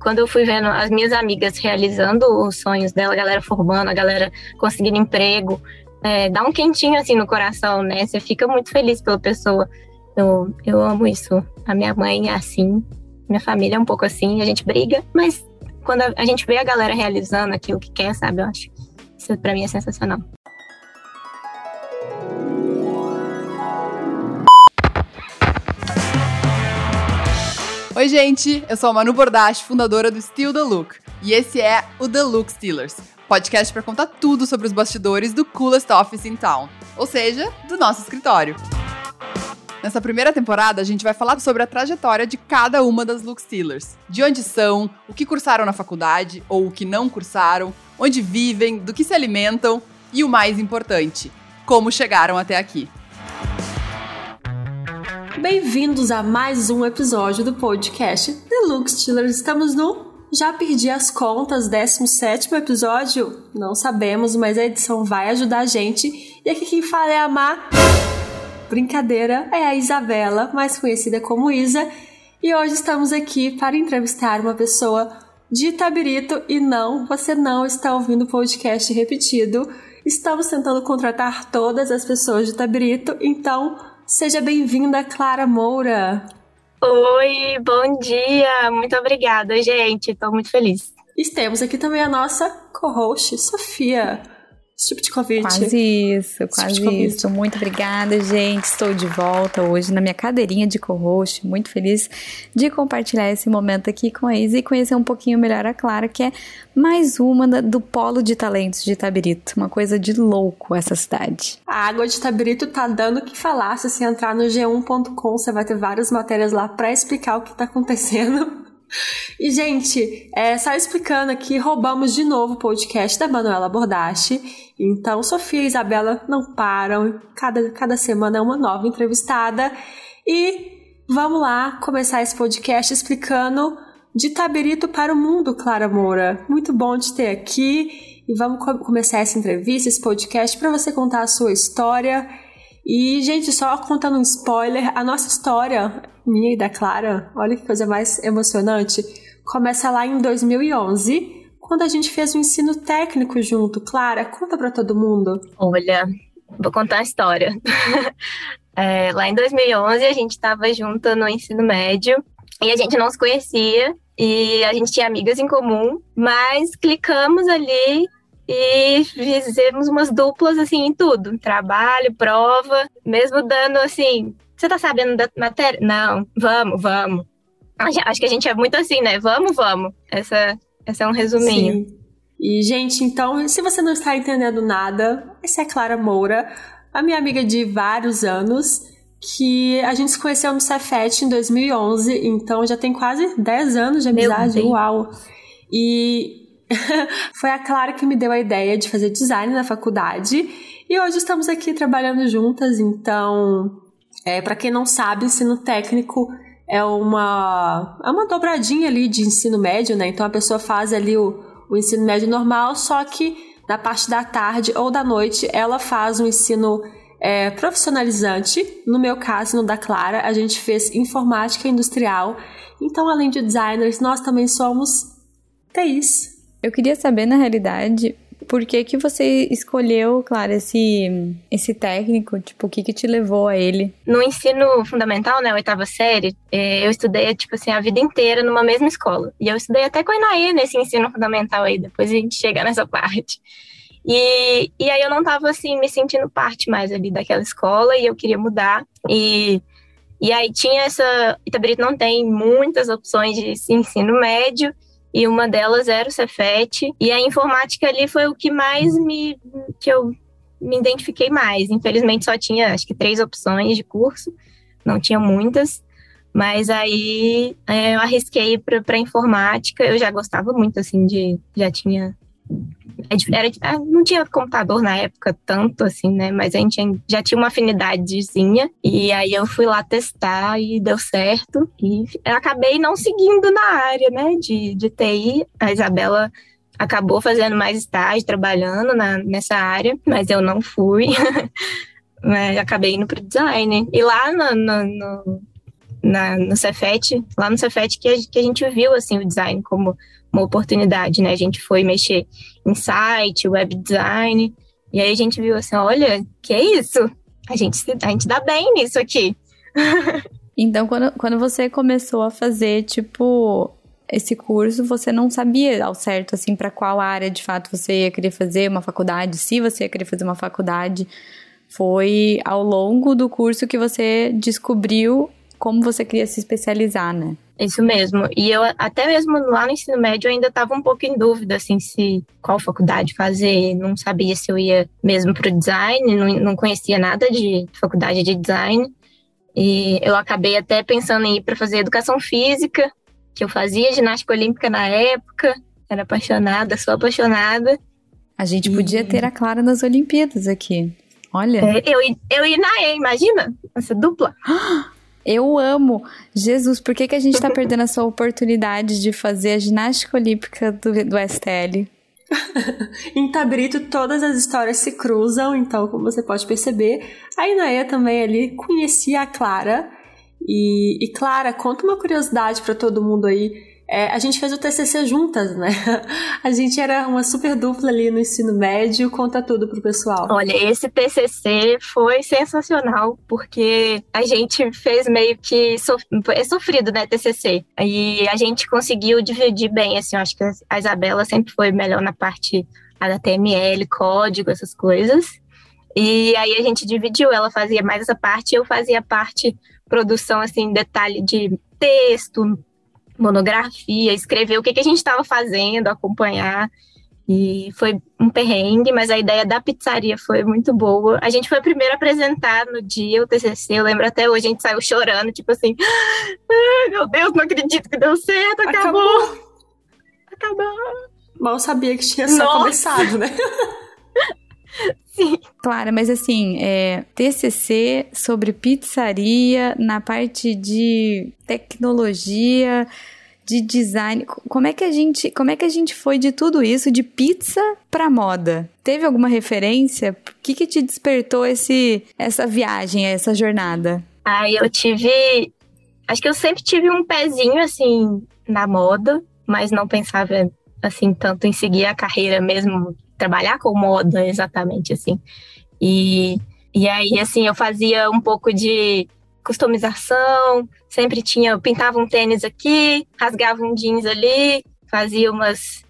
quando eu fui vendo as minhas amigas realizando os sonhos dela, a galera formando, a galera conseguindo emprego, é, dá um quentinho assim no coração, né? Você fica muito feliz pela pessoa. Eu, eu amo isso. A minha mãe é assim, minha família é um pouco assim, a gente briga, mas quando a, a gente vê a galera realizando aquilo que quer, sabe? Eu acho isso pra mim é sensacional. Oi, gente! Eu sou a Manu Bordache, fundadora do Still The Look. E esse é o The Look Stealers, podcast para contar tudo sobre os bastidores do coolest office in town, ou seja, do nosso escritório. Nessa primeira temporada, a gente vai falar sobre a trajetória de cada uma das Look Stealers. De onde são, o que cursaram na faculdade ou o que não cursaram, onde vivem, do que se alimentam e o mais importante, como chegaram até aqui. Bem-vindos a mais um episódio do podcast Look Stealers. Estamos no já perdi as contas, 17 episódio? Não sabemos, mas a edição vai ajudar a gente. E aqui quem fala é a Mar. Brincadeira, é a Isabela, mais conhecida como Isa. E hoje estamos aqui para entrevistar uma pessoa de Itabirito. E não, você não está ouvindo o podcast repetido. Estamos tentando contratar todas as pessoas de Itabirito, então Seja bem-vinda, Clara Moura. Oi, bom dia. Muito obrigada, gente. Estou muito feliz. E temos aqui também a nossa co-host, Sofia esse tipo de convite. Quase isso, quase tipo isso. Muito obrigada, gente. Estou de volta hoje na minha cadeirinha de co-host. Muito feliz de compartilhar esse momento aqui com a Isa e conhecer um pouquinho melhor a Clara, que é mais uma do polo de talentos de Itabirito. Uma coisa de louco essa cidade. A água de Itabirito tá dando o que falar. Se você entrar no g1.com, você vai ter várias matérias lá para explicar o que tá acontecendo e, gente, é, só explicando aqui, roubamos de novo o podcast da Manuela Bordache. Então, Sofia e Isabela não param. Cada, cada semana é uma nova entrevistada. E vamos lá começar esse podcast explicando de Taberito para o mundo, Clara Moura. Muito bom te ter aqui. E vamos começar essa entrevista, esse podcast, para você contar a sua história e, gente, só contando um spoiler, a nossa história, minha e da Clara, olha que coisa mais emocionante, começa lá em 2011, quando a gente fez um ensino técnico junto. Clara, conta para todo mundo. Olha, vou contar a história. é, lá em 2011, a gente estava junto no ensino médio e a gente não se conhecia e a gente tinha amigas em comum, mas clicamos ali e fizemos umas duplas assim em tudo, trabalho, prova, mesmo dando assim, você tá sabendo da matéria? Não, vamos, vamos. Acho que a gente é muito assim, né? Vamos, vamos. Essa, essa é um resuminho. Sim. E, gente, então, se você não está entendendo nada, essa é a Clara Moura, a minha amiga de vários anos, que a gente se conheceu no Cefet em 2011, então já tem quase 10 anos de amizade, uau! E Foi a Clara que me deu a ideia de fazer design na faculdade e hoje estamos aqui trabalhando juntas. Então, é, para quem não sabe, ensino técnico é uma, é uma dobradinha ali de ensino médio, né? Então a pessoa faz ali o, o ensino médio normal, só que na parte da tarde ou da noite ela faz um ensino é, profissionalizante. No meu caso, no da Clara, a gente fez informática industrial. Então, além de designers, nós também somos TIs. Eu queria saber, na realidade, por que que você escolheu, claro, esse, esse técnico? Tipo, o que que te levou a ele? No ensino fundamental, né, oitava série, é, eu estudei, tipo assim, a vida inteira numa mesma escola. E eu estudei até com a Inaê nesse ensino fundamental aí, depois a gente chega nessa parte. E, e aí eu não tava, assim, me sentindo parte mais ali daquela escola e eu queria mudar. E, e aí tinha essa... Itabrito não tem muitas opções de ensino médio, e uma delas era o Cefet, e a informática ali foi o que mais me que eu me identifiquei mais. Infelizmente só tinha acho que três opções de curso, não tinha muitas, mas aí é, eu arrisquei para informática. Eu já gostava muito assim de já tinha era, ah, não tinha computador na época tanto assim, né? Mas a gente já tinha uma afinidadezinha. E aí eu fui lá testar e deu certo. E acabei não seguindo na área, né? De, de TI. A Isabela acabou fazendo mais estágio, trabalhando na, nessa área, mas eu não fui. acabei indo para design. E lá no, no, no na, no Cefet, lá no Cefet, que a, que a gente viu assim o design como uma oportunidade, né? A gente foi mexer em site, web design, e aí a gente viu assim, olha, que é isso? A gente, a gente dá bem nisso aqui. então, quando, quando você começou a fazer, tipo, esse curso, você não sabia ao certo, assim, para qual área de fato você ia querer fazer uma faculdade, se você ia querer fazer uma faculdade. Foi ao longo do curso que você descobriu como você queria se especializar, né? Isso mesmo. E eu até mesmo lá no ensino médio eu ainda estava um pouco em dúvida assim se qual faculdade fazer, não sabia se eu ia mesmo para o design, não, não conhecia nada de faculdade de design. E eu acabei até pensando em ir para fazer educação física, que eu fazia ginástica olímpica na época, era apaixonada, sou apaixonada. A gente podia ter a Clara nas Olimpíadas aqui. Olha. É, eu, eu e Naê, imagina? Essa dupla. Eu amo. Jesus, por que, que a gente tá perdendo essa oportunidade de fazer a ginástica olímpica do, do STL? em Tabrito, todas as histórias se cruzam, então, como você pode perceber, a Inaê também ali conhecia a Clara. E, e Clara, conta uma curiosidade para todo mundo aí. É, a gente fez o TCC juntas, né? A gente era uma super dupla ali no ensino médio. Conta tudo pro pessoal. Olha, esse TCC foi sensacional, porque a gente fez meio que. Sof... É sofrido, né, TCC. E a gente conseguiu dividir bem, assim. Eu acho que a Isabela sempre foi melhor na parte HTML, código, essas coisas. E aí a gente dividiu, ela fazia mais essa parte, eu fazia a parte produção, assim, detalhe de texto, monografia, escrever o que, que a gente estava fazendo, acompanhar. E foi um perrengue, mas a ideia da pizzaria foi muito boa. A gente foi a primeira a apresentar no dia o TCC. Eu lembro até hoje, a gente saiu chorando, tipo assim: ah, meu Deus, não acredito que deu certo, acabou. Acabou. acabou. Mal sabia que tinha só Nossa. começado, né? Sim. Clara, mas assim, é, TCC sobre pizzaria na parte de tecnologia, de design. Como é que a gente, como é que a gente foi de tudo isso de pizza para moda? Teve alguma referência? O que que te despertou esse essa viagem, essa jornada? Ah, eu tive, acho que eu sempre tive um pezinho assim na moda, mas não pensava assim tanto em seguir a carreira mesmo trabalhar com moda exatamente assim. E, e aí, assim, eu fazia um pouco de customização, sempre tinha, pintava um tênis aqui, rasgava um jeans ali, fazia umas.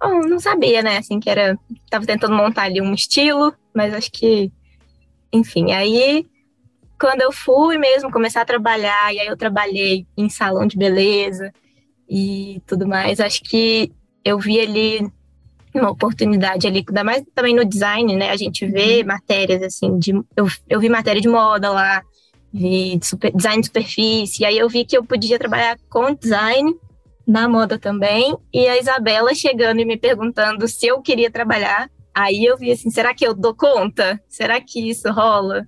Não sabia, né? Assim, que era. Tava tentando montar ali um estilo, mas acho que. Enfim, aí quando eu fui mesmo começar a trabalhar, e aí eu trabalhei em salão de beleza e tudo mais, acho que eu vi ali uma oportunidade ali, ainda mais também no design, né? A gente vê uhum. matérias assim, de, eu, eu vi matéria de moda lá, vi de super, design de superfície, aí eu vi que eu podia trabalhar com design na moda também, e a Isabela chegando e me perguntando se eu queria trabalhar, aí eu vi assim, será que eu dou conta? Será que isso rola?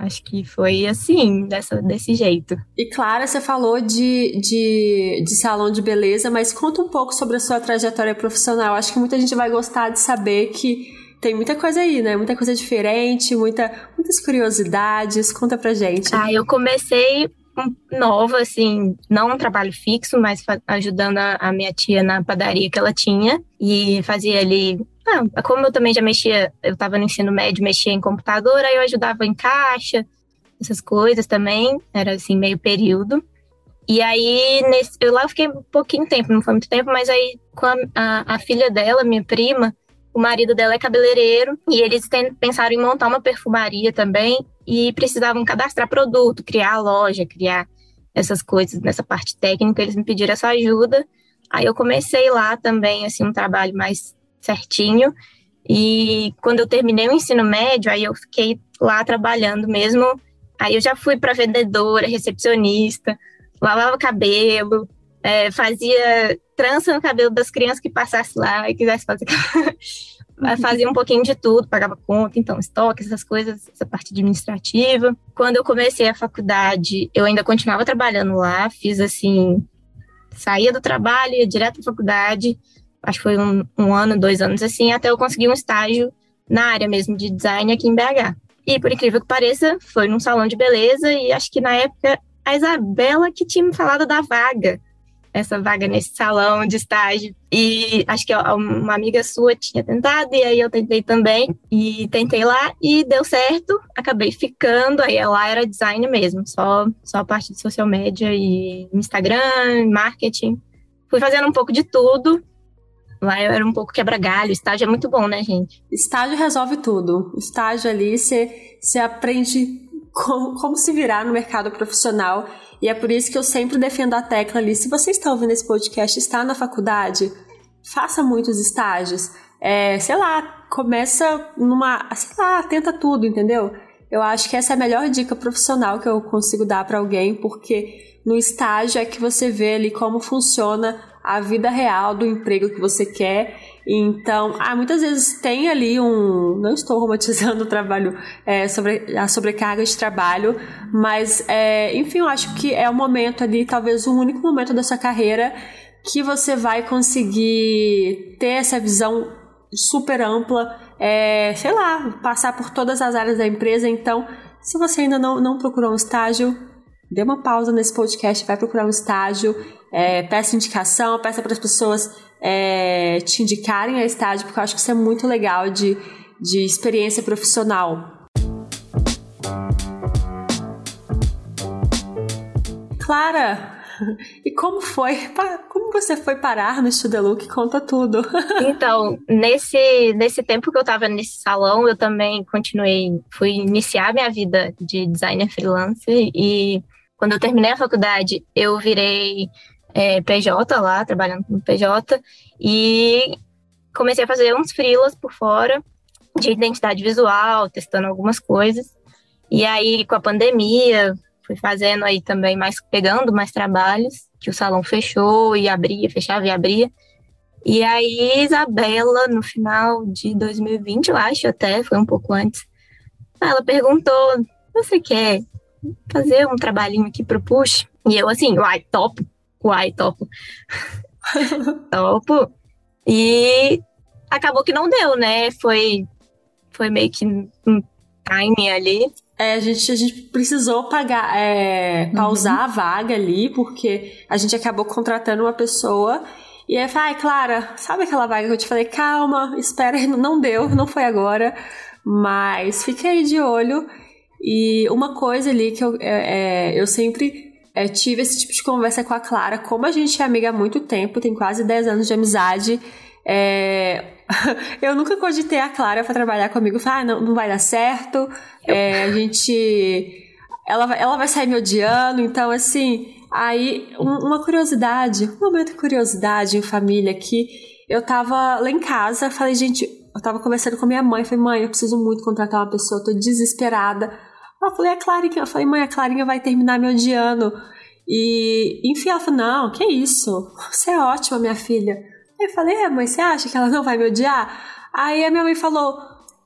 Acho que foi assim, dessa, desse jeito. E Clara, você falou de, de, de salão de beleza, mas conta um pouco sobre a sua trajetória profissional. Acho que muita gente vai gostar de saber que tem muita coisa aí, né? Muita coisa diferente, muita, muitas curiosidades. Conta pra gente. Ah, eu comecei nova, assim, não um trabalho fixo, mas ajudando a, a minha tia na padaria que ela tinha. E fazia ali ah, como eu também já mexia, eu estava no ensino médio, mexia em computador, aí eu ajudava em caixa, essas coisas também, era assim, meio período. E aí, nesse, eu lá fiquei um pouquinho tempo, não foi muito tempo, mas aí com a, a, a filha dela, minha prima, o marido dela é cabeleireiro e eles tem, pensaram em montar uma perfumaria também e precisavam cadastrar produto, criar loja, criar essas coisas nessa parte técnica. Eles me pediram essa ajuda. Aí eu comecei lá também, assim, um trabalho mais certinho. E quando eu terminei o ensino médio, aí eu fiquei lá trabalhando mesmo. Aí eu já fui para vendedora, recepcionista, lavava cabelo, é, fazia trança no cabelo das crianças que passasse lá e quisesse fazer. fazia um pouquinho de tudo, pagava conta, então, estoque, essas coisas, essa parte administrativa. Quando eu comecei a faculdade, eu ainda continuava trabalhando lá, fiz assim, saía do trabalho, ia direto à faculdade, acho que foi um, um ano, dois anos assim, até eu conseguir um estágio na área mesmo de design aqui em BH. E por incrível que pareça, foi num salão de beleza e acho que na época a Isabela que tinha me falado da vaga essa vaga nesse salão de estágio. E acho que uma amiga sua tinha tentado, e aí eu tentei também. E tentei lá e deu certo. Acabei ficando. Aí lá era design mesmo, só, só a parte de social media e Instagram, marketing. Fui fazendo um pouco de tudo. Lá eu era um pouco quebra-galho. Estágio é muito bom, né, gente? Estágio resolve tudo. Estágio ali, você aprende como, como se virar no mercado profissional e é por isso que eu sempre defendo a tecla ali. Se você está ouvindo esse podcast, está na faculdade, faça muitos estágios. É, sei lá, começa numa. Sei lá, tenta tudo, entendeu? Eu acho que essa é a melhor dica profissional que eu consigo dar para alguém, porque no estágio é que você vê ali como funciona a vida real do emprego que você quer então, ah, muitas vezes tem ali um. Não estou romantizando o trabalho, é, sobre a sobrecarga de trabalho, mas, é, enfim, eu acho que é o momento ali, talvez o único momento da sua carreira que você vai conseguir ter essa visão super ampla, é, sei lá, passar por todas as áreas da empresa. Então, se você ainda não, não procurou um estágio, dê uma pausa nesse podcast, vai procurar um estágio, é, peça indicação, peça para as pessoas é, te indicarem a estágio, porque eu acho que isso é muito legal de, de experiência profissional. Clara, e como foi? Como você foi parar no Studelook? Conta tudo. Então, nesse, nesse tempo que eu estava nesse salão, eu também continuei, fui iniciar minha vida de designer freelancer e quando eu terminei a faculdade, eu virei é, PJ lá, trabalhando no PJ, e comecei a fazer uns freelas por fora de identidade visual, testando algumas coisas. E aí, com a pandemia, fui fazendo aí também mais, pegando mais trabalhos, que o salão fechou e abria, fechava e abria. E aí, Isabela, no final de 2020, eu acho até, foi um pouco antes, ela perguntou: Você quer fazer um trabalhinho aqui pro Push? E eu, assim, uai, top, uai, topo. topo. E acabou que não deu, né? Foi, foi meio que um timing ali. É, a gente, a gente precisou pagar, é, pausar uhum. a vaga ali, porque a gente acabou contratando uma pessoa. E aí, ai, Clara, sabe aquela vaga que eu te falei? Calma, espera, não deu, não foi agora. Mas fiquei de olho. E uma coisa ali que eu, é, é eu sempre é, tive esse tipo de conversa com a Clara. Como a gente é amiga há muito tempo, tem quase 10 anos de amizade, é, eu nunca cogitei a Clara para trabalhar comigo. Falei, ah, não, não vai dar certo. É, a gente. Ela, ela vai sair me odiando, então assim. Aí, um, uma curiosidade, um momento de curiosidade em família que eu tava lá em casa, falei, gente, eu tava conversando com a minha mãe, falei, mãe, eu preciso muito contratar uma pessoa, tô desesperada eu falei, a Clarinha. Eu falei, mãe, a Clarinha vai terminar me odiando. E, enfim, ela falou, não, que isso? Você é ótima, minha filha. Eu falei, é, mãe, você acha que ela não vai me odiar? Aí a minha mãe falou,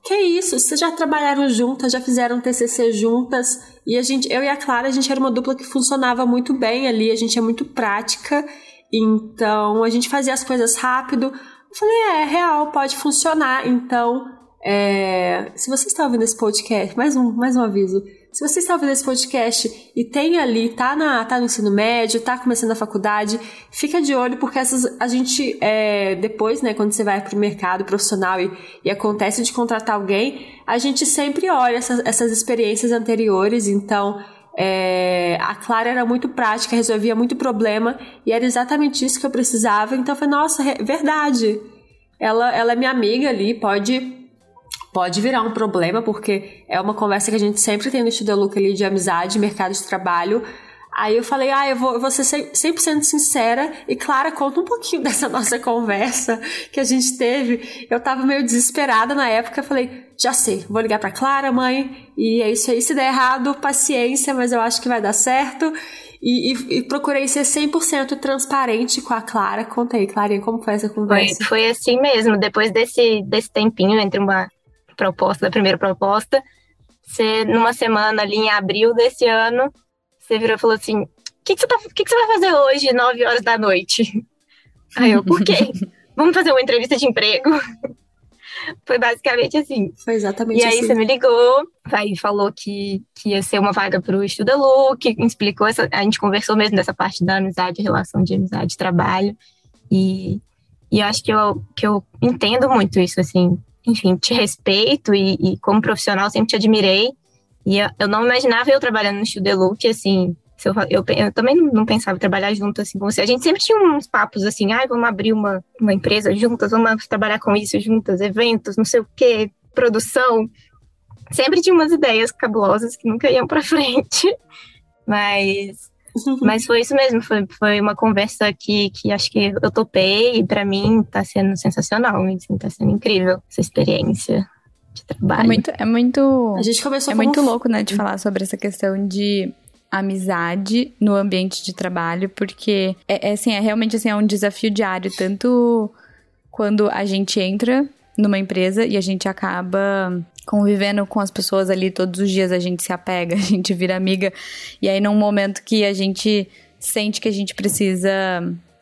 que isso? Vocês já trabalharam juntas, já fizeram TCC juntas. E a gente, eu e a Clara, a gente era uma dupla que funcionava muito bem ali, a gente é muito prática. Então, a gente fazia as coisas rápido. Eu falei, é, é real, pode funcionar. Então, é, se você está ouvindo esse podcast, mais um, mais um aviso. Se você está ouvindo esse podcast e tem ali, tá, na, tá no ensino médio, tá começando a faculdade, fica de olho, porque essas, a gente, é, depois, né, quando você vai para o mercado profissional e, e, acontece de contratar alguém, a gente sempre olha essas, essas experiências anteriores, então. É, a Clara era muito prática, resolvia muito problema e era exatamente isso que eu precisava. Então foi nossa, verdade. Ela, ela é minha amiga ali, pode pode virar um problema, porque é uma conversa que a gente sempre tem no Estudo Look ali de amizade, mercado de trabalho. Aí eu falei, ah, eu vou, eu vou ser 100% sincera e Clara, conta um pouquinho dessa nossa conversa que a gente teve. Eu tava meio desesperada na época, falei, já sei, vou ligar pra Clara, mãe, e é isso aí. Se der errado, paciência, mas eu acho que vai dar certo. E, e, e procurei ser 100% transparente com a Clara. Conta aí, Clarinha, como foi essa conversa? Foi, foi assim mesmo, depois desse, desse tempinho entre uma proposta, da primeira proposta, você, numa semana ali em abril desse ano, você virou e falou assim: o que, que, você tá, que, que você vai fazer hoje, 9 horas da noite? Aí eu, por quê? Vamos fazer uma entrevista de emprego. foi basicamente assim. Foi exatamente assim. E aí assim. você me ligou, aí falou que, que ia ser uma vaga para o Estuda Look, explicou, essa, a gente conversou mesmo dessa parte da amizade, relação de amizade, trabalho. E, e acho que eu, que eu entendo muito isso, assim. Enfim, te respeito e, e como profissional sempre te admirei. E eu, eu não imaginava eu trabalhando no Estuda Look, assim, eu, eu, eu, também não pensava em trabalhar junto assim com você. A gente sempre tinha uns papos assim, ah, vamos abrir uma, uma empresa juntas, vamos trabalhar com isso juntas, eventos, não sei o quê, produção. Sempre tinha umas ideias cabulosas que nunca iam para frente. Mas mas foi isso mesmo, foi, foi uma conversa que, que acho que eu topei e para mim tá sendo sensacional, assim, tá sendo incrível essa experiência de trabalho. É muito, é muito, a gente começou é muito louco, né, de falar sobre essa questão de amizade no ambiente de trabalho, porque é, é, assim, é realmente assim, é um desafio diário, tanto quando a gente entra numa empresa e a gente acaba convivendo com as pessoas ali todos os dias, a gente se apega, a gente vira amiga, e aí num momento que a gente sente que a gente precisa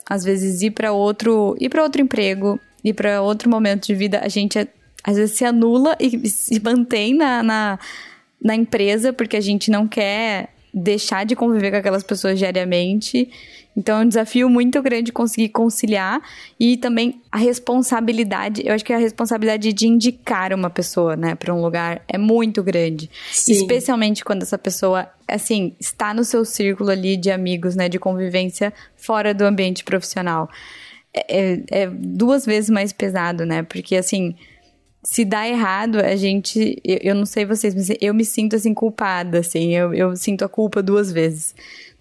às vezes ir para outro, ir para outro emprego, ir para outro momento de vida, a gente às vezes se anula e se mantém na, na, na empresa porque a gente não quer deixar de conviver com aquelas pessoas diariamente. Então é um desafio muito grande conseguir conciliar e também a responsabilidade. Eu acho que a responsabilidade de indicar uma pessoa, né, para um lugar é muito grande, Sim. especialmente quando essa pessoa, assim, está no seu círculo ali de amigos, né, de convivência fora do ambiente profissional. É, é, é duas vezes mais pesado, né? Porque assim, se dá errado, a gente. Eu, eu, não sei vocês, mas eu me sinto assim culpada, assim. Eu, eu sinto a culpa duas vezes.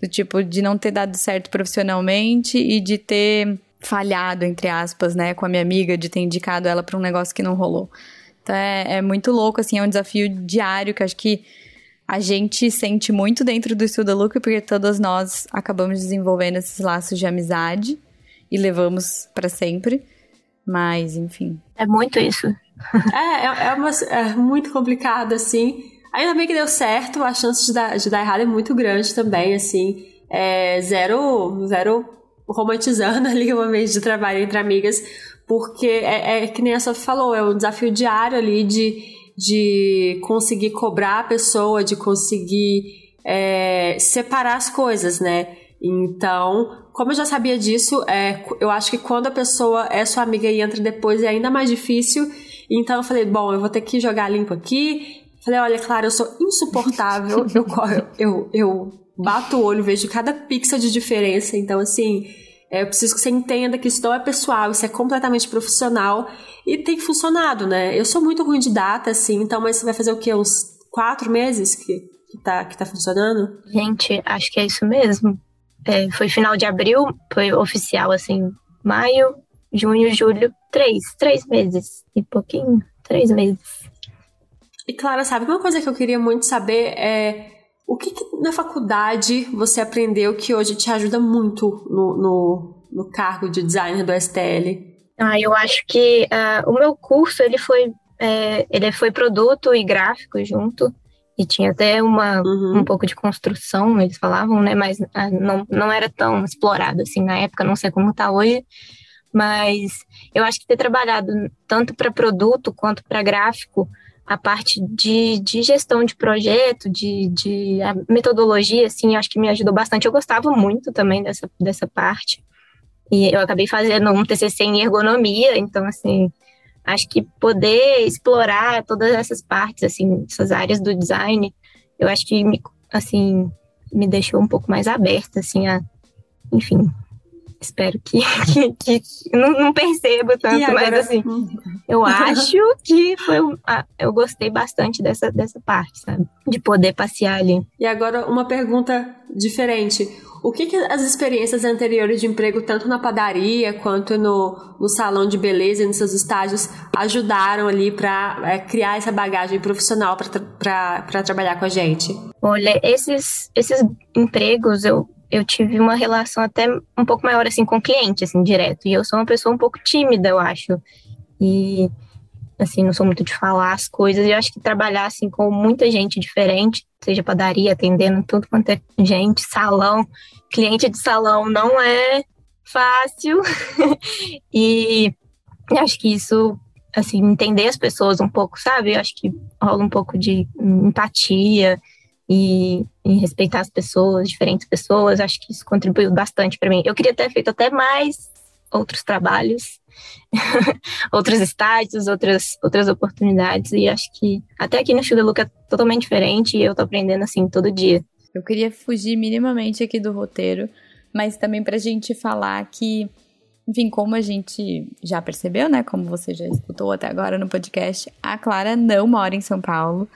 Do tipo, de não ter dado certo profissionalmente e de ter falhado, entre aspas, né, com a minha amiga, de ter indicado ela para um negócio que não rolou. Então é, é muito louco, assim, é um desafio diário que acho que a gente sente muito dentro do Estuda Look, porque todas nós acabamos desenvolvendo esses laços de amizade e levamos para sempre. Mas, enfim. É muito isso. é, é, é, uma, é muito complicado, assim. Ainda bem que deu certo, a chance de dar, de dar errado é muito grande também, assim. É zero, zero romantizando ali o ambiente de trabalho entre amigas, porque é, é que nem a Sofia falou, é um desafio diário ali de, de conseguir cobrar a pessoa, de conseguir é, separar as coisas, né? Então, como eu já sabia disso, é, eu acho que quando a pessoa é sua amiga e entra depois é ainda mais difícil. Então eu falei, bom, eu vou ter que jogar limpo aqui. Falei, olha, claro, eu sou insuportável. eu, eu, eu bato o olho, vejo cada pixel de diferença. Então, assim, é, eu preciso que você entenda que isso não é pessoal, isso é completamente profissional e tem funcionado, né? Eu sou muito ruim de data, assim, então, mas você vai fazer o quê? Uns quatro meses que, que, tá, que tá funcionando? Gente, acho que é isso mesmo. É, foi final de abril, foi oficial, assim, maio, junho, julho, três, três meses e pouquinho, três meses. E Clara, sabe uma coisa que eu queria muito saber é o que, que na faculdade você aprendeu que hoje te ajuda muito no, no, no cargo de designer do STL? Ah, eu acho que uh, o meu curso ele foi é, ele foi produto e gráfico junto e tinha até uma, uhum. um pouco de construção, eles falavam, né? Mas ah, não, não era tão explorado assim na época, não sei como está hoje. Mas eu acho que ter trabalhado tanto para produto quanto para gráfico, a parte de, de gestão de projeto, de, de metodologia, assim, acho que me ajudou bastante. Eu gostava muito também dessa, dessa parte. E eu acabei fazendo um TCC em ergonomia, então, assim, acho que poder explorar todas essas partes, assim, essas áreas do design, eu acho que, me, assim, me deixou um pouco mais aberta, assim, a, enfim, espero que, que, que não, não, percebo tanto, mas assim, eu acho que foi, eu gostei bastante dessa, dessa parte, sabe? De poder passear ali. E agora uma pergunta diferente. O que, que, as experiências anteriores de emprego, tanto na padaria quanto no, no salão de beleza e nos seus estágios, ajudaram ali para é, criar essa bagagem profissional para trabalhar com a gente? Olha, esses, esses empregos eu, eu tive uma relação até um pouco maior assim com o cliente, assim, direto. E eu sou uma pessoa um pouco tímida, eu acho. E assim, não sou muito de falar as coisas. E eu acho que trabalhar assim com muita gente diferente, seja padaria, atendendo tudo quanto é gente, salão, cliente de salão não é fácil. e acho que isso assim, entender as pessoas um pouco, sabe? Eu acho que rola um pouco de empatia e, e respeitar as pessoas, diferentes pessoas. Acho que isso contribuiu bastante para mim. Eu queria ter feito até mais outros trabalhos, outros estágios, outras, outras oportunidades. E acho que até aqui no Chile Look é totalmente diferente e eu tô aprendendo assim todo dia. Eu queria fugir minimamente aqui do roteiro, mas também pra gente falar que enfim, como a gente já percebeu, né? Como você já escutou até agora no podcast, a Clara não mora em São Paulo.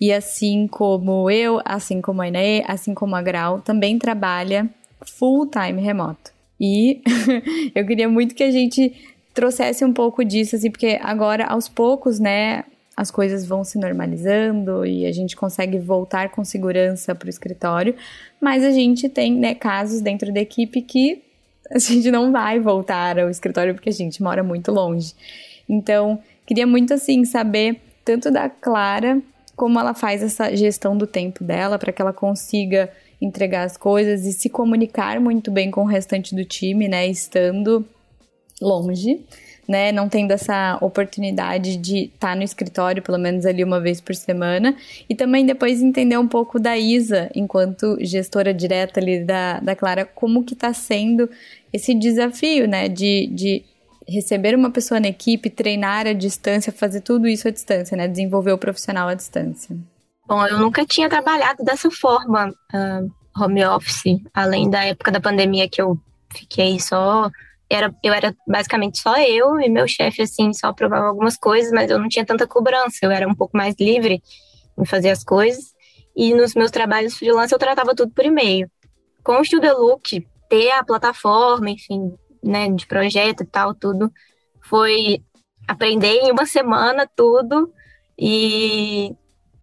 E assim como eu, assim como a Inaê, assim como a Grau, também trabalha full time remoto. E eu queria muito que a gente trouxesse um pouco disso, assim, porque agora, aos poucos, né, as coisas vão se normalizando e a gente consegue voltar com segurança para o escritório, mas a gente tem né, casos dentro da equipe que a gente não vai voltar ao escritório porque a gente mora muito longe. Então, queria muito assim saber tanto da Clara como ela faz essa gestão do tempo dela para que ela consiga entregar as coisas e se comunicar muito bem com o restante do time, né, estando longe, né, não tendo essa oportunidade de estar tá no escritório pelo menos ali uma vez por semana. E também depois entender um pouco da Isa enquanto gestora direta ali da, da Clara, como que está sendo esse desafio, né, de, de receber uma pessoa na equipe, treinar à distância, fazer tudo isso à distância, né? Desenvolver o profissional à distância. Bom, eu nunca tinha trabalhado dessa forma, uh, home office, além da época da pandemia que eu fiquei só. Era, eu era basicamente só eu e meu chefe, assim, só aprovava algumas coisas, mas eu não tinha tanta cobrança, eu era um pouco mais livre em fazer as coisas. E nos meus trabalhos freelance eu tratava tudo por e-mail. Com o Studio Look, ter a plataforma, enfim, né, de projeto e tal, tudo, foi aprender em uma semana tudo e,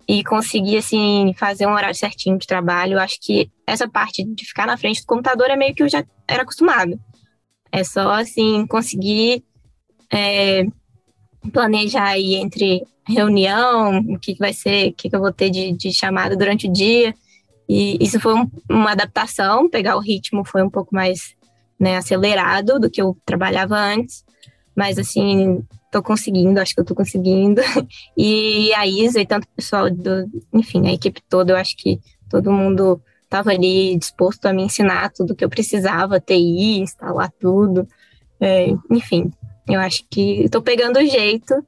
e conseguir, assim, fazer um horário certinho de trabalho. Acho que essa parte de ficar na frente do computador é meio que eu já era acostumado. É só, assim, conseguir é, planejar aí entre reunião, o que, que vai ser, o que, que eu vou ter de, de chamada durante o dia. E isso foi um, uma adaptação, pegar o ritmo foi um pouco mais né, acelerado do que eu trabalhava antes, mas assim, tô conseguindo, acho que eu tô conseguindo. E a Isa e tanto o pessoal do, enfim, a equipe toda, eu acho que todo mundo estava ali disposto a me ensinar tudo que eu precisava, TI, instalar tudo. É, enfim, eu acho que estou pegando o jeito.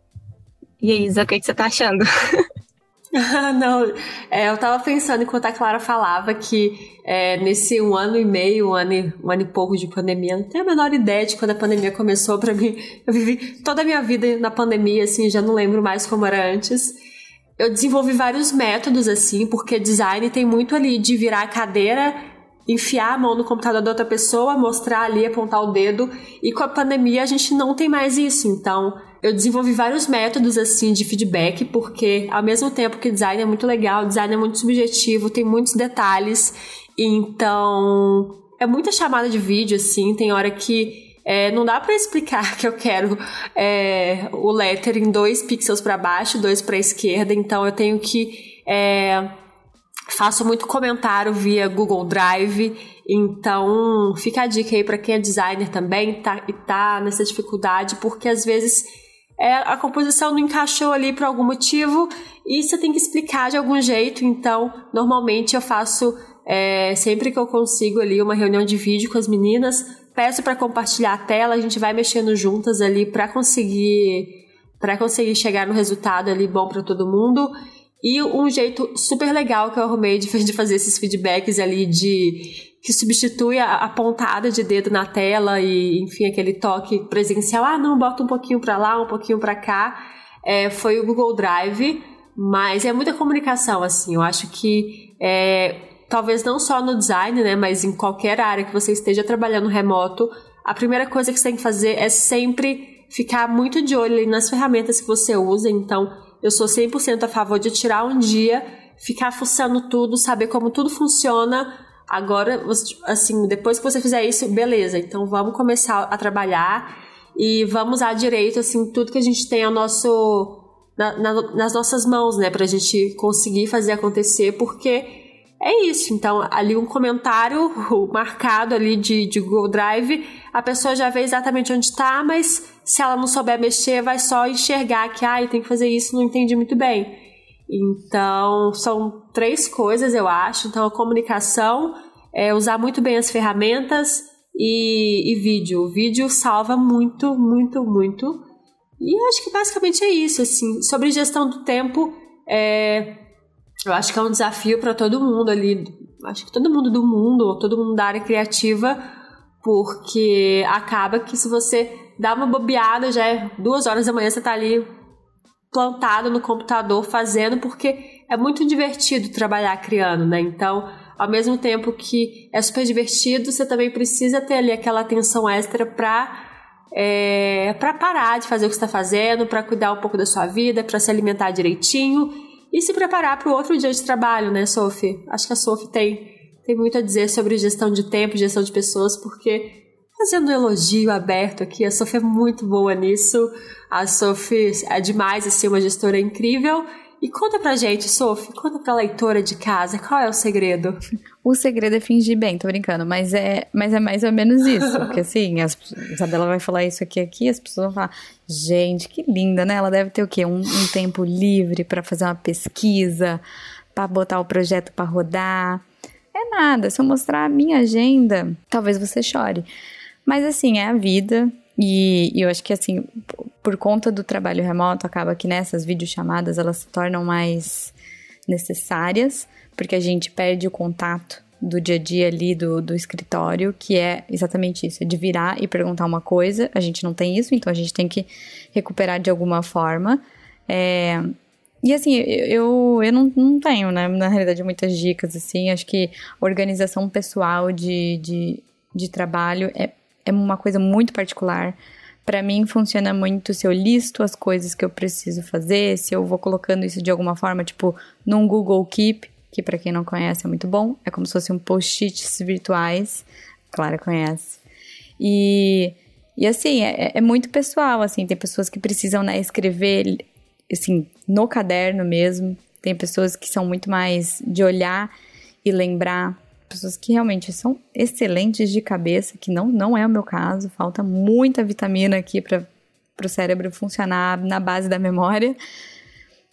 E aí, Isa, o que, que você está achando? não, é, eu tava pensando enquanto a Clara falava que é, nesse um ano e meio, um ano e, um ano e pouco de pandemia, não tenho a menor ideia de quando a pandemia começou para mim. Eu vivi toda a minha vida na pandemia, assim, já não lembro mais como era antes. Eu desenvolvi vários métodos, assim, porque design tem muito ali de virar a cadeira enfiar a mão no computador da outra pessoa, mostrar ali, apontar o dedo. E com a pandemia a gente não tem mais isso. Então, eu desenvolvi vários métodos assim de feedback, porque ao mesmo tempo que design é muito legal, design é muito subjetivo, tem muitos detalhes. Então, é muita chamada de vídeo assim, tem hora que é, não dá para explicar que eu quero é, o letter em dois pixels para baixo, dois para esquerda, então eu tenho que é, Faço muito comentário via Google Drive, então fica a dica aí para quem é designer também tá, e tá nessa dificuldade, porque às vezes é, a composição não encaixou ali por algum motivo e você tem que explicar de algum jeito. Então, normalmente eu faço é, sempre que eu consigo ali uma reunião de vídeo com as meninas, peço para compartilhar a tela, a gente vai mexendo juntas ali para conseguir para conseguir chegar no resultado ali bom para todo mundo. E um jeito super legal que eu arrumei de, de fazer esses feedbacks ali de que substitui a, a, pontada de dedo na tela e, enfim, aquele toque presencial. Ah, não, bota um pouquinho para lá, um pouquinho para cá. É, foi o Google Drive, mas é muita comunicação, assim. Eu acho que é, talvez não só no design, né, mas em qualquer área que você esteja trabalhando remoto, a primeira coisa que você tem que fazer é sempre ficar muito de olho nas ferramentas que você usa. Então, eu sou 100% a favor de tirar um dia, ficar fuçando tudo, saber como tudo funciona. Agora, assim, depois que você fizer isso, beleza. Então vamos começar a trabalhar e vamos usar direito, assim, tudo que a gente tem ao nosso, na, na, nas nossas mãos, né? Pra gente conseguir fazer acontecer, porque é isso. Então, ali um comentário marcado ali de, de Google Drive, a pessoa já vê exatamente onde está, mas se ela não souber mexer, vai só enxergar que, ah, tem que fazer isso, não entendi muito bem. Então, são três coisas, eu acho. Então, a comunicação, é usar muito bem as ferramentas e, e vídeo. O vídeo salva muito, muito, muito. E eu acho que basicamente é isso, assim. Sobre gestão do tempo, é, eu acho que é um desafio para todo mundo ali. Acho que todo mundo do mundo, todo mundo da área criativa, porque acaba que se você dá uma bobeada, já é duas horas da manhã, você tá ali plantado no computador fazendo, porque é muito divertido trabalhar criando, né? Então, ao mesmo tempo que é super divertido, você também precisa ter ali aquela atenção extra para é, para parar de fazer o que está fazendo, para cuidar um pouco da sua vida, para se alimentar direitinho e se preparar para o outro dia de trabalho, né, Sophie? Acho que a Sophie tem, tem muito a dizer sobre gestão de tempo, gestão de pessoas, porque fazendo um elogio aberto aqui, a Sophie é muito boa nisso. A Sophie é demais, assim, uma gestora incrível. E conta pra gente, Sophie, conta pra leitora de casa, qual é o segredo? O segredo é fingir bem, tô brincando, mas é, mas é mais ou menos isso. Porque assim, a Isabela vai falar isso aqui aqui, as pessoas vão falar, gente, que linda, né? Ela deve ter o quê? Um, um tempo livre para fazer uma pesquisa, para botar o projeto para rodar. É nada, se eu mostrar a minha agenda, talvez você chore. Mas assim, é a vida, e, e, eu acho que assim, por conta do trabalho remoto, acaba que nessas videochamadas elas se tornam mais necessárias, porque a gente perde o contato do dia a dia ali do, do escritório, que é exatamente isso, é de virar e perguntar uma coisa. A gente não tem isso, então a gente tem que recuperar de alguma forma. É, e assim, eu, eu não, não tenho, né, na realidade, muitas dicas, assim. Acho que organização pessoal de, de, de trabalho é é uma coisa muito particular. Para mim funciona muito se eu listo as coisas que eu preciso fazer, se eu vou colocando isso de alguma forma, tipo num Google Keep, que para quem não conhece é muito bom, é como se fosse um post-its virtuais. Clara conhece. E e assim, é, é, muito pessoal, assim, tem pessoas que precisam, né, escrever, assim, no caderno mesmo, tem pessoas que são muito mais de olhar e lembrar pessoas que realmente são excelentes de cabeça, que não, não é o meu caso, falta muita vitamina aqui para o cérebro funcionar na base da memória.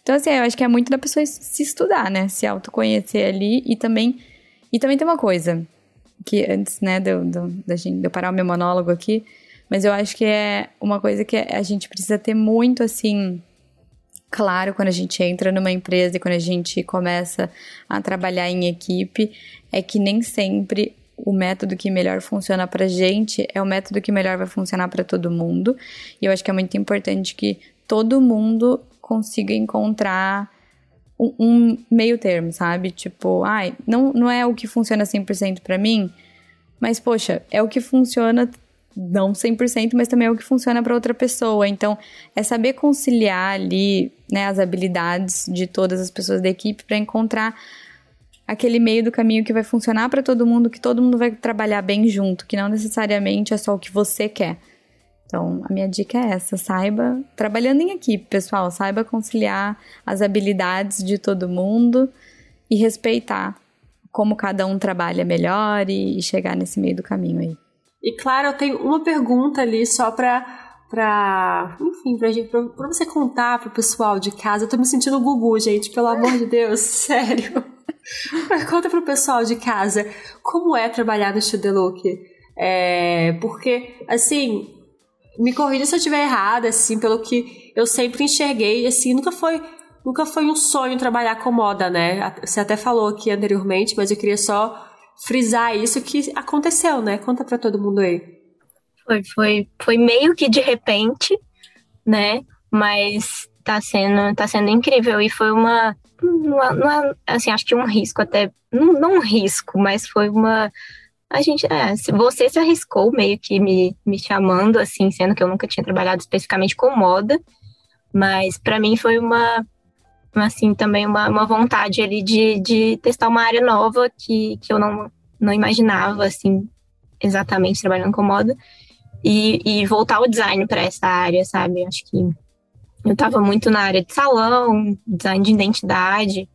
Então, assim, eu acho que é muito da pessoa se estudar, né? Se autoconhecer ali e também. E também tem uma coisa, que antes, né, de de eu parar o meu monólogo aqui, mas eu acho que é uma coisa que a gente precisa ter muito, assim, claro quando a gente entra numa empresa e quando a gente começa a trabalhar em equipe, é que nem sempre o método que melhor funciona pra gente é o método que melhor vai funcionar para todo mundo. E eu acho que é muito importante que todo mundo consiga encontrar um, um meio termo, sabe? Tipo, ai, não, não é o que funciona 100% para mim, mas poxa, é o que funciona não 100%, mas também é o que funciona para outra pessoa. Então, é saber conciliar ali, né, as habilidades de todas as pessoas da equipe para encontrar aquele meio do caminho que vai funcionar para todo mundo, que todo mundo vai trabalhar bem junto, que não necessariamente é só o que você quer. Então, a minha dica é essa: saiba, trabalhando em equipe, pessoal, saiba conciliar as habilidades de todo mundo e respeitar como cada um trabalha melhor e, e chegar nesse meio do caminho aí. E claro, eu tenho uma pergunta ali só para pra, enfim, pra, gente, pra, pra você contar pro pessoal de casa. Eu tô me sentindo Gugu, gente, pelo amor de Deus, sério. Mas conta pro pessoal de casa como é trabalhar no Studelook. É, porque, assim, me corrija se eu estiver errada, assim, pelo que eu sempre enxerguei, assim, nunca foi, nunca foi um sonho trabalhar com moda, né? Você até falou aqui anteriormente, mas eu queria só frisar isso que aconteceu, né? Conta para todo mundo aí. Foi, foi, foi meio que de repente, né? Mas tá sendo, tá sendo incrível e foi uma, uma, uma assim, acho que um risco até, não, não, um risco, mas foi uma a gente, é, você se arriscou meio que me, me chamando, assim, sendo que eu nunca tinha trabalhado especificamente com moda, mas para mim foi uma, assim, também uma, uma vontade ali de, de testar uma área nova que, que eu não, não imaginava, assim, exatamente trabalhando com moda. E, e voltar o design para essa área, sabe? Acho que eu estava muito na área de salão, design de identidade,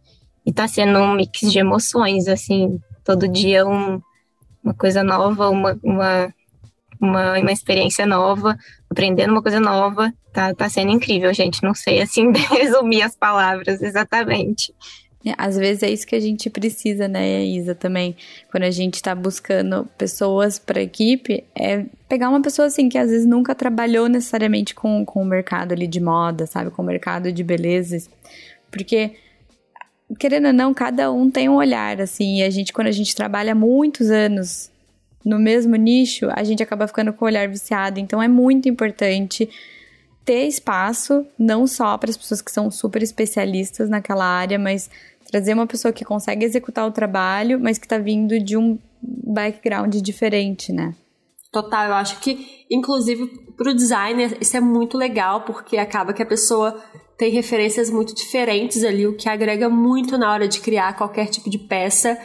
e tá sendo um mix de emoções, assim, todo dia um, uma coisa nova, uma, uma, uma, uma experiência nova, aprendendo uma coisa nova, tá, tá sendo incrível, gente, não sei, assim, resumir as palavras exatamente. É, às vezes é isso que a gente precisa, né, Isa, também. Quando a gente tá buscando pessoas para equipe, é pegar uma pessoa assim que às vezes nunca trabalhou necessariamente com, com o mercado ali de moda, sabe, com o mercado de belezas. Porque querendo ou não, cada um tem um olhar assim, e a gente quando a gente trabalha muitos anos no mesmo nicho, a gente acaba ficando com o olhar viciado. Então é muito importante ter espaço, não só para as pessoas que são super especialistas naquela área, mas Trazer uma pessoa que consegue executar o trabalho, mas que está vindo de um background diferente, né? Total, eu acho que, inclusive, para o designer, isso é muito legal, porque acaba que a pessoa tem referências muito diferentes ali, o que agrega muito na hora de criar qualquer tipo de peça.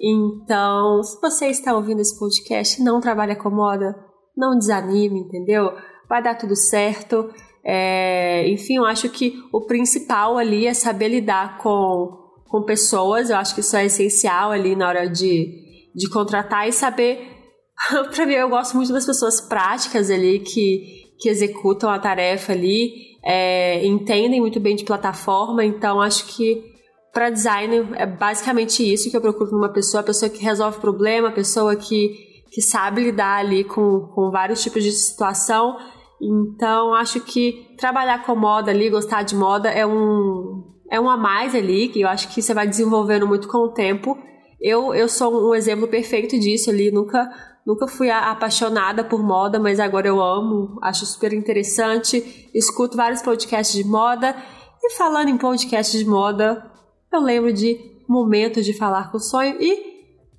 Então, se você está ouvindo esse podcast não trabalha com moda, não desanime, entendeu? Vai dar tudo certo. É, enfim, eu acho que o principal ali é saber lidar com com pessoas, eu acho que isso é essencial ali na hora de, de contratar e saber. para mim, eu gosto muito das pessoas práticas ali que, que executam a tarefa ali, é, entendem muito bem de plataforma, então acho que para design é basicamente isso que eu procuro numa pessoa, a pessoa que resolve problema, a pessoa que, que sabe lidar ali com, com vários tipos de situação. Então, acho que trabalhar com moda ali, gostar de moda é um, é um a mais ali, que eu acho que você vai desenvolvendo muito com o tempo. Eu, eu sou um exemplo perfeito disso ali, nunca, nunca fui apaixonada por moda, mas agora eu amo, acho super interessante, escuto vários podcasts de moda. E falando em podcasts de moda, eu lembro de Momento de Falar com o Sonho e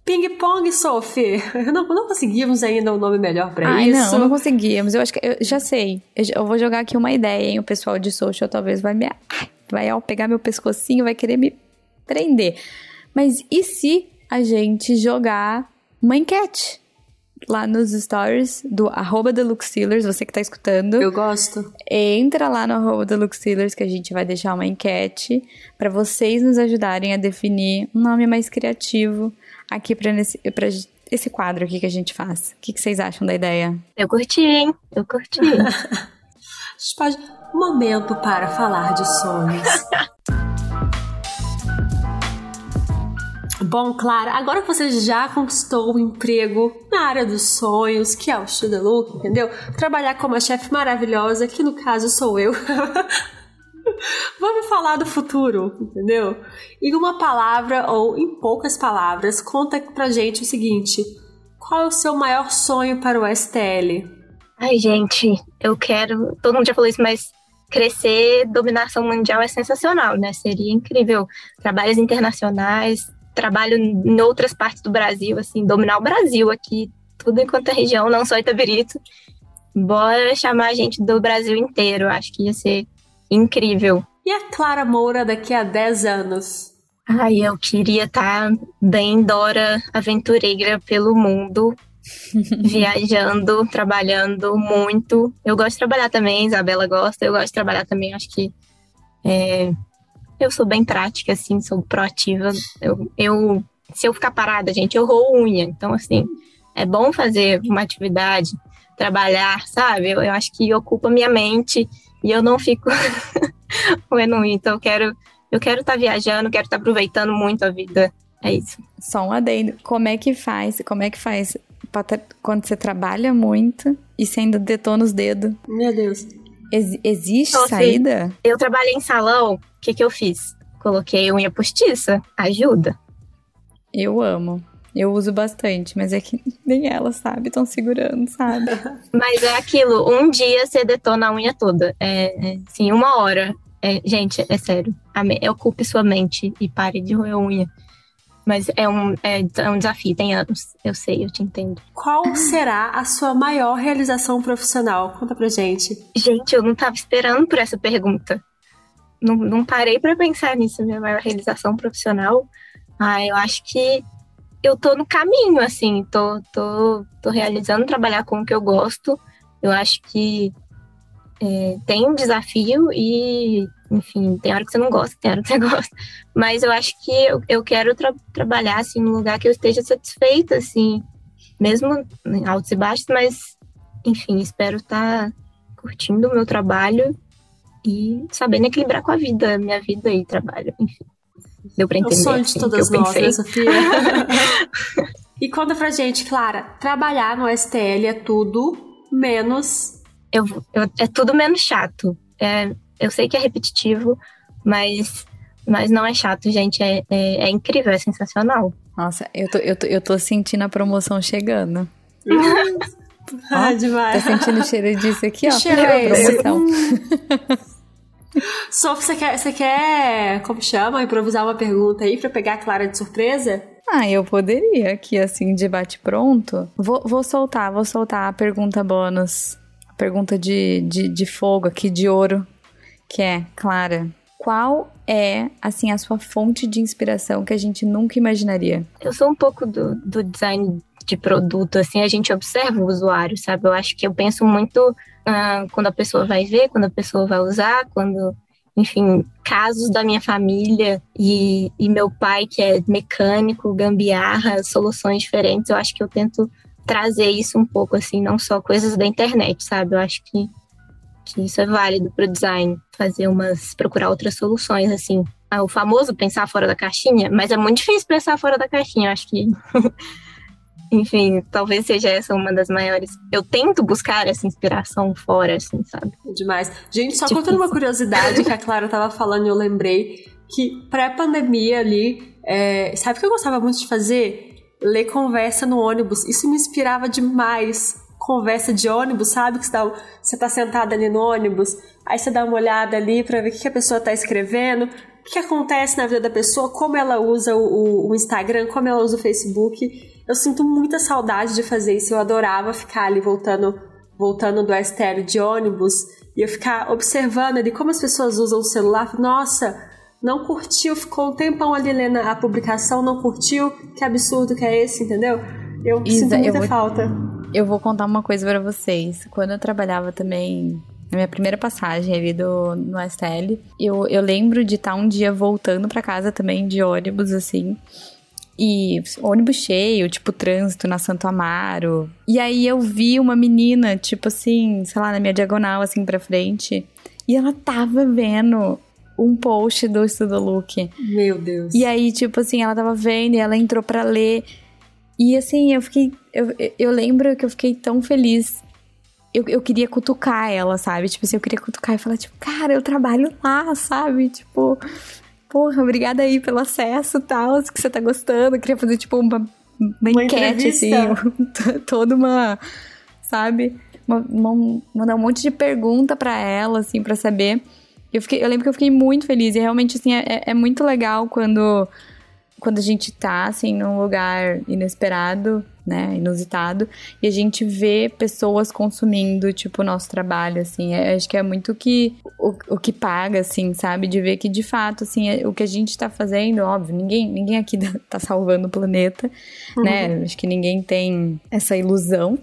Ping Pong, Sophie. Não, não conseguimos ainda um nome melhor para isso. Não, não conseguimos. Eu acho que eu já sei. Eu, eu, vou jogar aqui uma ideia, hein? O pessoal de social talvez vai me vai ao pegar meu pescocinho, vai querer me prender. Mas e se a gente jogar uma enquete? Lá nos stories do arroba Deluxealers, você que tá escutando. Eu gosto. Entra lá no arroba Deluxealers que a gente vai deixar uma enquete para vocês nos ajudarem a definir um nome mais criativo aqui para esse quadro aqui que a gente faz. O que, que vocês acham da ideia? Eu curti, hein? Eu curti. a pode Momento para falar de sonhos. Bom, Clara, agora que você já conquistou o um emprego na área dos sonhos, que é o Studio Look, entendeu? Trabalhar com uma chefe maravilhosa, que no caso sou eu. Vamos falar do futuro, entendeu? Em uma palavra ou em poucas palavras, conta pra gente o seguinte: qual é o seu maior sonho para o STL? Ai, gente, eu quero. Todo mundo já falou isso, mas crescer, dominação mundial é sensacional, né? Seria incrível. Trabalhos internacionais, trabalho em outras partes do Brasil, assim, dominar o Brasil aqui, tudo enquanto é região, não só Itabirito. Bora chamar a gente do Brasil inteiro, acho que ia ser incrível. E a Clara Moura daqui a 10 anos? Ai, eu queria estar tá bem Dora aventureira pelo mundo, viajando, trabalhando muito. Eu gosto de trabalhar também, Isabela gosta, eu gosto de trabalhar também, acho que é, eu sou bem prática, assim, sou proativa. Eu, eu, se eu ficar parada, gente, eu roo unha. Então, assim, é bom fazer uma atividade, trabalhar, sabe? Eu, eu acho que ocupa minha mente e eu não fico unha. Então, eu quero eu quero estar tá viajando, quero estar tá aproveitando muito a vida. É isso. Só um adendo. Como é que faz? Como é que faz quando você trabalha muito e você ainda detona os dedos. Meu Deus. Ex existe então, saída? Assim, eu trabalhei em salão, o que, que eu fiz? Coloquei unha postiça, ajuda. Eu amo. Eu uso bastante, mas é que nem ela sabe, estão segurando, sabe? mas é aquilo, um dia você detona a unha toda. É, é sim, uma hora. É, gente, é sério. Ocupe sua mente e pare de roer unha. Mas é um, é, é um desafio, tem anos. Eu sei, eu te entendo. Qual será a sua maior realização profissional? Conta pra gente. Gente, eu não tava esperando por essa pergunta. Não, não parei para pensar nisso, minha maior realização profissional. Ah, eu acho que eu tô no caminho, assim, tô, tô, tô realizando trabalhar com o que eu gosto. Eu acho que é, tem um desafio e enfim, tem hora que você não gosta, tem hora que você gosta. Mas eu acho que eu, eu quero tra trabalhar, assim, num lugar que eu esteja satisfeita, assim, mesmo em altos e baixos, mas, enfim, espero estar tá curtindo o meu trabalho e sabendo equilibrar com a vida, minha vida e trabalho, enfim. Deu pra entender. É o sonho de assim, todas nós, né, Sofia? e conta pra gente, Clara, trabalhar no STL é tudo menos. Eu, eu, é tudo menos chato. É, eu sei que é repetitivo, mas, mas não é chato, gente. É, é, é incrível, é sensacional. Nossa, eu tô, eu, tô, eu tô sentindo a promoção chegando. ah, ó, demais. Tá sentindo o cheiro disso aqui, ó. cheiro é esse? Sof, você quer, você quer, como chama, improvisar uma pergunta aí pra pegar a Clara de surpresa? Ah, eu poderia aqui, assim, de bate-pronto. Vou, vou soltar, vou soltar a pergunta bônus. A pergunta de, de, de fogo aqui, de ouro. Que é, Clara, qual é, assim, a sua fonte de inspiração que a gente nunca imaginaria? Eu sou um pouco do, do design de produto, assim, a gente observa o usuário, sabe? Eu acho que eu penso muito ah, quando a pessoa vai ver, quando a pessoa vai usar, quando, enfim, casos da minha família e, e meu pai, que é mecânico, gambiarra, soluções diferentes, eu acho que eu tento trazer isso um pouco, assim, não só coisas da internet, sabe? Eu acho que, que isso é válido para o design, fazer umas, procurar outras soluções, assim. Ah, o famoso pensar fora da caixinha, mas é muito difícil pensar fora da caixinha, acho que enfim, talvez seja essa uma das maiores. Eu tento buscar essa inspiração fora, assim, sabe? Demais. Gente, só contando uma curiosidade que a Clara tava falando e eu lembrei que pré-pandemia ali, é, sabe o que eu gostava muito de fazer? Ler conversa no ônibus. Isso me inspirava demais. Conversa de ônibus, sabe? Que você tá, você tá sentada ali no ônibus, aí você dá uma olhada ali pra ver o que a pessoa tá escrevendo, o que acontece na vida da pessoa, como ela usa o, o Instagram, como ela usa o Facebook. Eu sinto muita saudade de fazer isso. Eu adorava ficar ali voltando, voltando do STL de ônibus e eu ficar observando ali como as pessoas usam o celular. Nossa, não curtiu, ficou um tempão ali lendo a publicação, não curtiu, que absurdo que é esse, entendeu? Eu Isa, sinto muita eu vou, falta. Eu vou contar uma coisa para vocês. Quando eu trabalhava também na minha primeira passagem ali do, no STL, eu, eu lembro de estar um dia voltando para casa também de ônibus, assim. E ônibus cheio, tipo trânsito na Santo Amaro. E aí eu vi uma menina, tipo assim, sei lá, na minha diagonal, assim, pra frente. E ela tava vendo um post do Estudo Look. Meu Deus. E aí, tipo assim, ela tava vendo e ela entrou pra ler. E assim, eu fiquei. Eu, eu lembro que eu fiquei tão feliz. Eu, eu queria cutucar ela, sabe? Tipo assim, eu queria cutucar e falar, tipo, cara, eu trabalho lá, sabe? Tipo, porra, obrigada aí pelo acesso e tal, que você tá gostando. Eu queria fazer, tipo, uma, uma, uma enquete, assim, toda uma, sabe? Uma, uma, mandar um monte de pergunta para ela, assim, para saber. Eu, fiquei, eu lembro que eu fiquei muito feliz. E realmente, assim, é, é muito legal quando, quando a gente tá, assim, num lugar inesperado né, inusitado, e a gente vê pessoas consumindo, tipo, o nosso trabalho, assim, é, acho que é muito que, o, o que paga, assim, sabe, de ver que, de fato, assim, é, o que a gente tá fazendo, óbvio, ninguém, ninguém aqui tá salvando o planeta, uhum. né, acho que ninguém tem essa ilusão,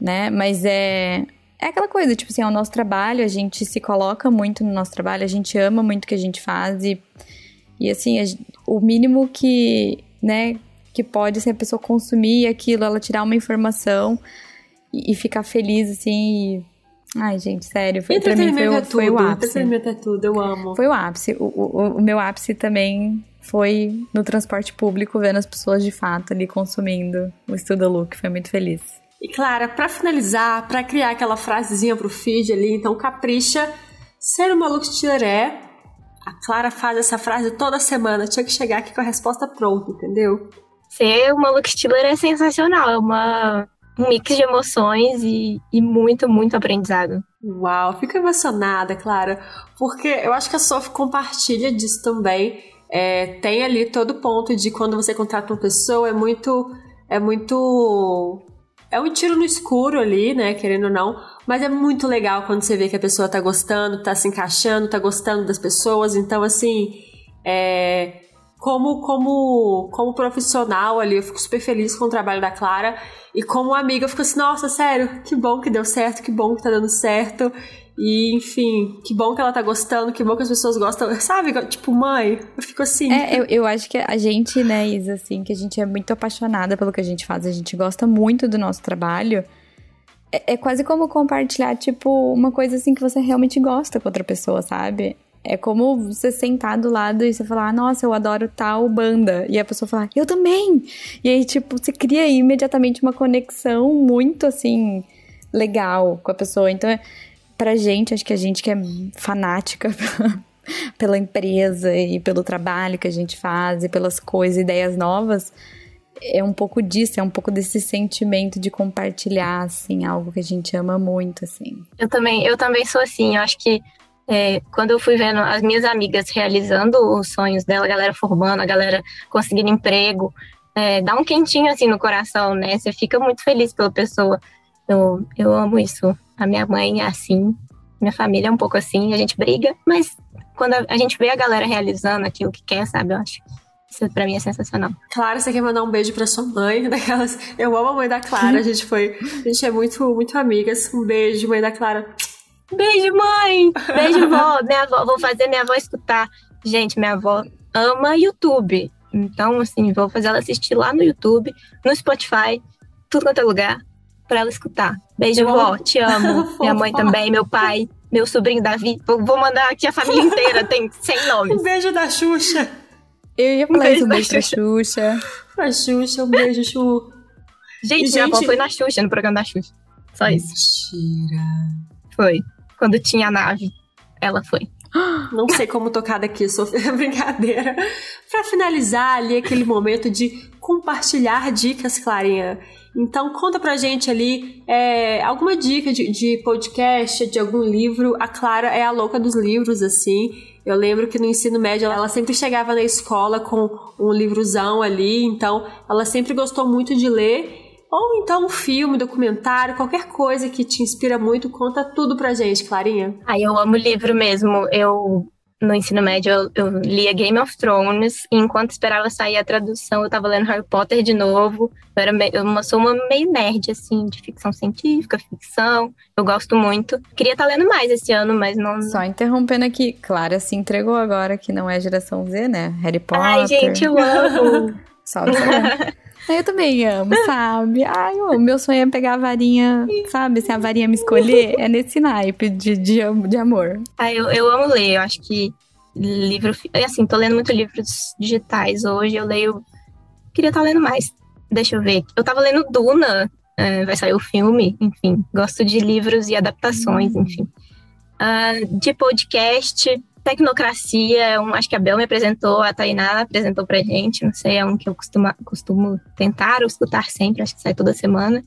né, mas é, é aquela coisa, tipo assim, é o nosso trabalho, a gente se coloca muito no nosso trabalho, a gente ama muito o que a gente faz e, e assim, o mínimo que, né, que pode ser a pessoa consumir aquilo, ela tirar uma informação e, e ficar feliz, assim. E... Ai, gente, sério, foi, pra mim foi, é tudo, foi o ápice. Entretenimento é tudo, eu amo. Foi o ápice. O, o, o meu ápice também foi no transporte público, vendo as pessoas de fato ali consumindo o Estudo Look. Foi muito feliz. E Clara, para finalizar, para criar aquela frasezinha pro feed ali, então capricha. Ser uma look é. A Clara faz essa frase toda semana. Tinha que chegar aqui com a resposta pronta, entendeu? Ser uma Look Stiller é sensacional, é uma, um mix de emoções e, e muito, muito aprendizado. Uau, fico emocionada, Clara, porque eu acho que a Sophie compartilha disso também. É, tem ali todo o ponto de quando você contrata uma pessoa, é muito. É muito. É um tiro no escuro ali, né? Querendo ou não. Mas é muito legal quando você vê que a pessoa tá gostando, tá se encaixando, tá gostando das pessoas. Então, assim. É, como, como, como profissional ali, eu fico super feliz com o trabalho da Clara. E como amiga, eu fico assim, nossa, sério, que bom que deu certo, que bom que tá dando certo. E, enfim, que bom que ela tá gostando, que bom que as pessoas gostam, sabe? Tipo, mãe, eu fico assim. É, eu, eu acho que a gente, né, Isa, assim, que a gente é muito apaixonada pelo que a gente faz, a gente gosta muito do nosso trabalho. É, é quase como compartilhar, tipo, uma coisa assim que você realmente gosta com outra pessoa, sabe? É como você sentar do lado e você falar, nossa, eu adoro tal banda. E a pessoa falar, eu também! E aí, tipo, você cria imediatamente uma conexão muito, assim, legal com a pessoa. Então, pra gente, acho que a gente que é fanática pela empresa e pelo trabalho que a gente faz e pelas coisas, ideias novas, é um pouco disso, é um pouco desse sentimento de compartilhar, assim, algo que a gente ama muito, assim. Eu também, eu também sou assim, eu acho que é, quando eu fui vendo as minhas amigas realizando os sonhos dela, a galera formando, a galera conseguindo emprego, é, dá um quentinho assim no coração, né? Você fica muito feliz pela pessoa. Eu, eu amo isso. A minha mãe é assim, minha família é um pouco assim, a gente briga, mas quando a, gente vê a galera realizando aquilo que quer, sabe? Eu acho isso pra mim é sensacional. Clara, você quer mandar um beijo pra sua mãe, daquelas. Eu amo a mãe da Clara, a gente foi. A gente é muito, muito amigas. Um beijo, mãe da Clara. Beijo, mãe! Beijo, vó! minha avó, vou fazer minha avó escutar. Gente, minha avó ama YouTube. Então, assim, vou fazer ela assistir lá no YouTube, no Spotify, tudo quanto é lugar para ela escutar. Beijo, vó, te amo. Minha mãe também, meu pai, meu sobrinho Davi. Vou mandar aqui a família inteira, tem 100 nomes. Um beijo da Xuxa. Eu ia falar um isso, um beijo pra Xuxa. Pra Xuxa, um beijo, Xuxa. Gente, minha avó foi na Xuxa, no programa da Xuxa. Só isso. Mentira. Foi. Quando tinha a nave, ela foi. Não sei como tocar daqui, Sofia, brincadeira. Para finalizar ali aquele momento de compartilhar dicas, Clarinha. Então conta pra gente ali é, alguma dica de, de podcast, de algum livro. A Clara é a louca dos livros, assim. Eu lembro que no ensino médio ela sempre chegava na escola com um livrozão ali, então ela sempre gostou muito de ler. Ou então um filme, documentário, qualquer coisa que te inspira muito, conta tudo pra gente, Clarinha. Ah, eu amo livro mesmo. Eu no ensino médio eu, eu, lia Game of Thrones e enquanto esperava sair a tradução eu tava lendo Harry Potter de novo. Eu, era meio, eu sou uma meio nerd, assim, de ficção científica, ficção. Eu gosto muito. Queria estar tá lendo mais esse ano, mas não... Só interrompendo aqui, Clara se entregou agora que não é geração Z, né? Harry Potter. Ai, gente, eu amo! Só Eu também amo, sabe? Ai, o meu sonho é pegar a varinha, sabe? Se a varinha me escolher, é nesse naipe de, de, de amor. Ah, eu, eu amo ler. Eu acho que livro. Assim, tô lendo muito livros digitais hoje. Eu leio. Queria estar tá lendo mais. Deixa eu ver. Eu tava lendo Duna. Uh, vai sair o filme, enfim. Gosto de livros e adaptações, hum. enfim. Uh, de podcast, Tecnocracia, é um, acho que a Bel me apresentou, a Tainá apresentou pra gente, não sei, é um que eu costumo, costumo tentar ou escutar sempre, acho que sai toda semana.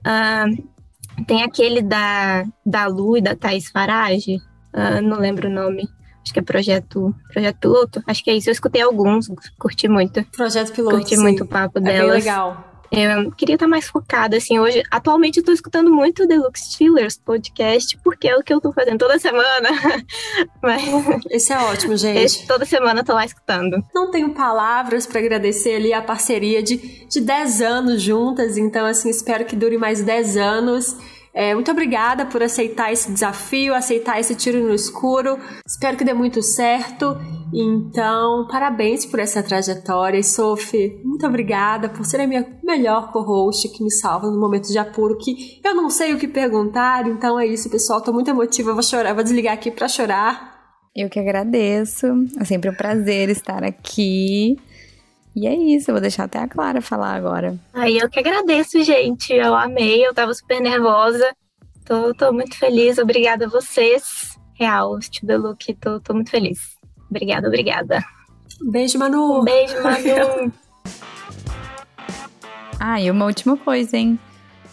Uh, tem aquele da, da Lu e da Thais Farage, uh, não lembro o nome, acho que é Projeto, Projeto Piloto, acho que é isso, eu escutei alguns, curti muito. Projeto Piloto, Curti sim. muito o papo é delas. Bem legal. Eu queria estar mais focada, assim, hoje. Atualmente eu tô escutando muito o Deluxe Steelers podcast, porque é o que eu tô fazendo toda semana. Mas... Esse é ótimo, gente. Esse, toda semana eu tô lá escutando. Não tenho palavras para agradecer ali a parceria de, de 10 anos juntas, então, assim, espero que dure mais 10 anos. É, muito obrigada por aceitar esse desafio, aceitar esse tiro no escuro. Espero que dê muito certo. Então, parabéns por essa trajetória. E, Sophie, muito obrigada por ser a minha melhor co-host que me salva no momento de apuro que eu não sei o que perguntar. Então é isso, pessoal. Tô muito emotiva. Vou chorar, vou desligar aqui para chorar. Eu que agradeço. É sempre um prazer estar aqui. E é isso, eu vou deixar até a Clara falar agora. Aí eu que agradeço, gente. Eu amei, eu tava super nervosa. Tô, tô muito feliz. Obrigada a vocês. Real, Studio Look, tô, tô muito feliz. Obrigada, obrigada. Beijo, Manu. Um beijo, Manu. ah, e uma última coisa, hein?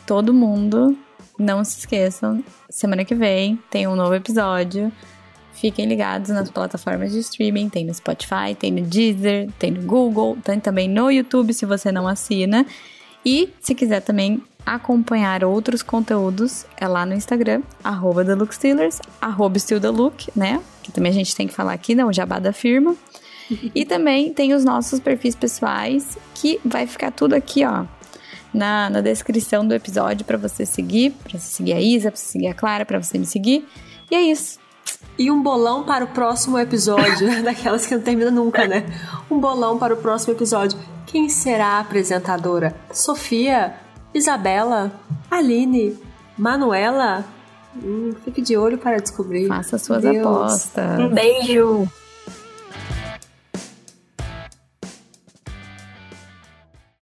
Todo mundo, não se esqueçam, semana que vem tem um novo episódio Fiquem ligados nas plataformas de streaming, tem no Spotify, tem no Deezer, tem no Google, tem também no YouTube se você não assina. E se quiser também acompanhar outros conteúdos, é lá no Instagram, arroba TheLookStealers, arroba né? Que também a gente tem que falar aqui, não, jabá da firma. e também tem os nossos perfis pessoais, que vai ficar tudo aqui, ó, na, na descrição do episódio para você seguir, para seguir a Isa, para seguir a Clara, para você me seguir. E é isso. E um bolão para o próximo episódio, daquelas que não termina nunca, né? Um bolão para o próximo episódio. Quem será a apresentadora? Sofia? Isabela? Aline? Manuela? Hum, fique de olho para descobrir. Faça suas Deus. apostas. Um beijo.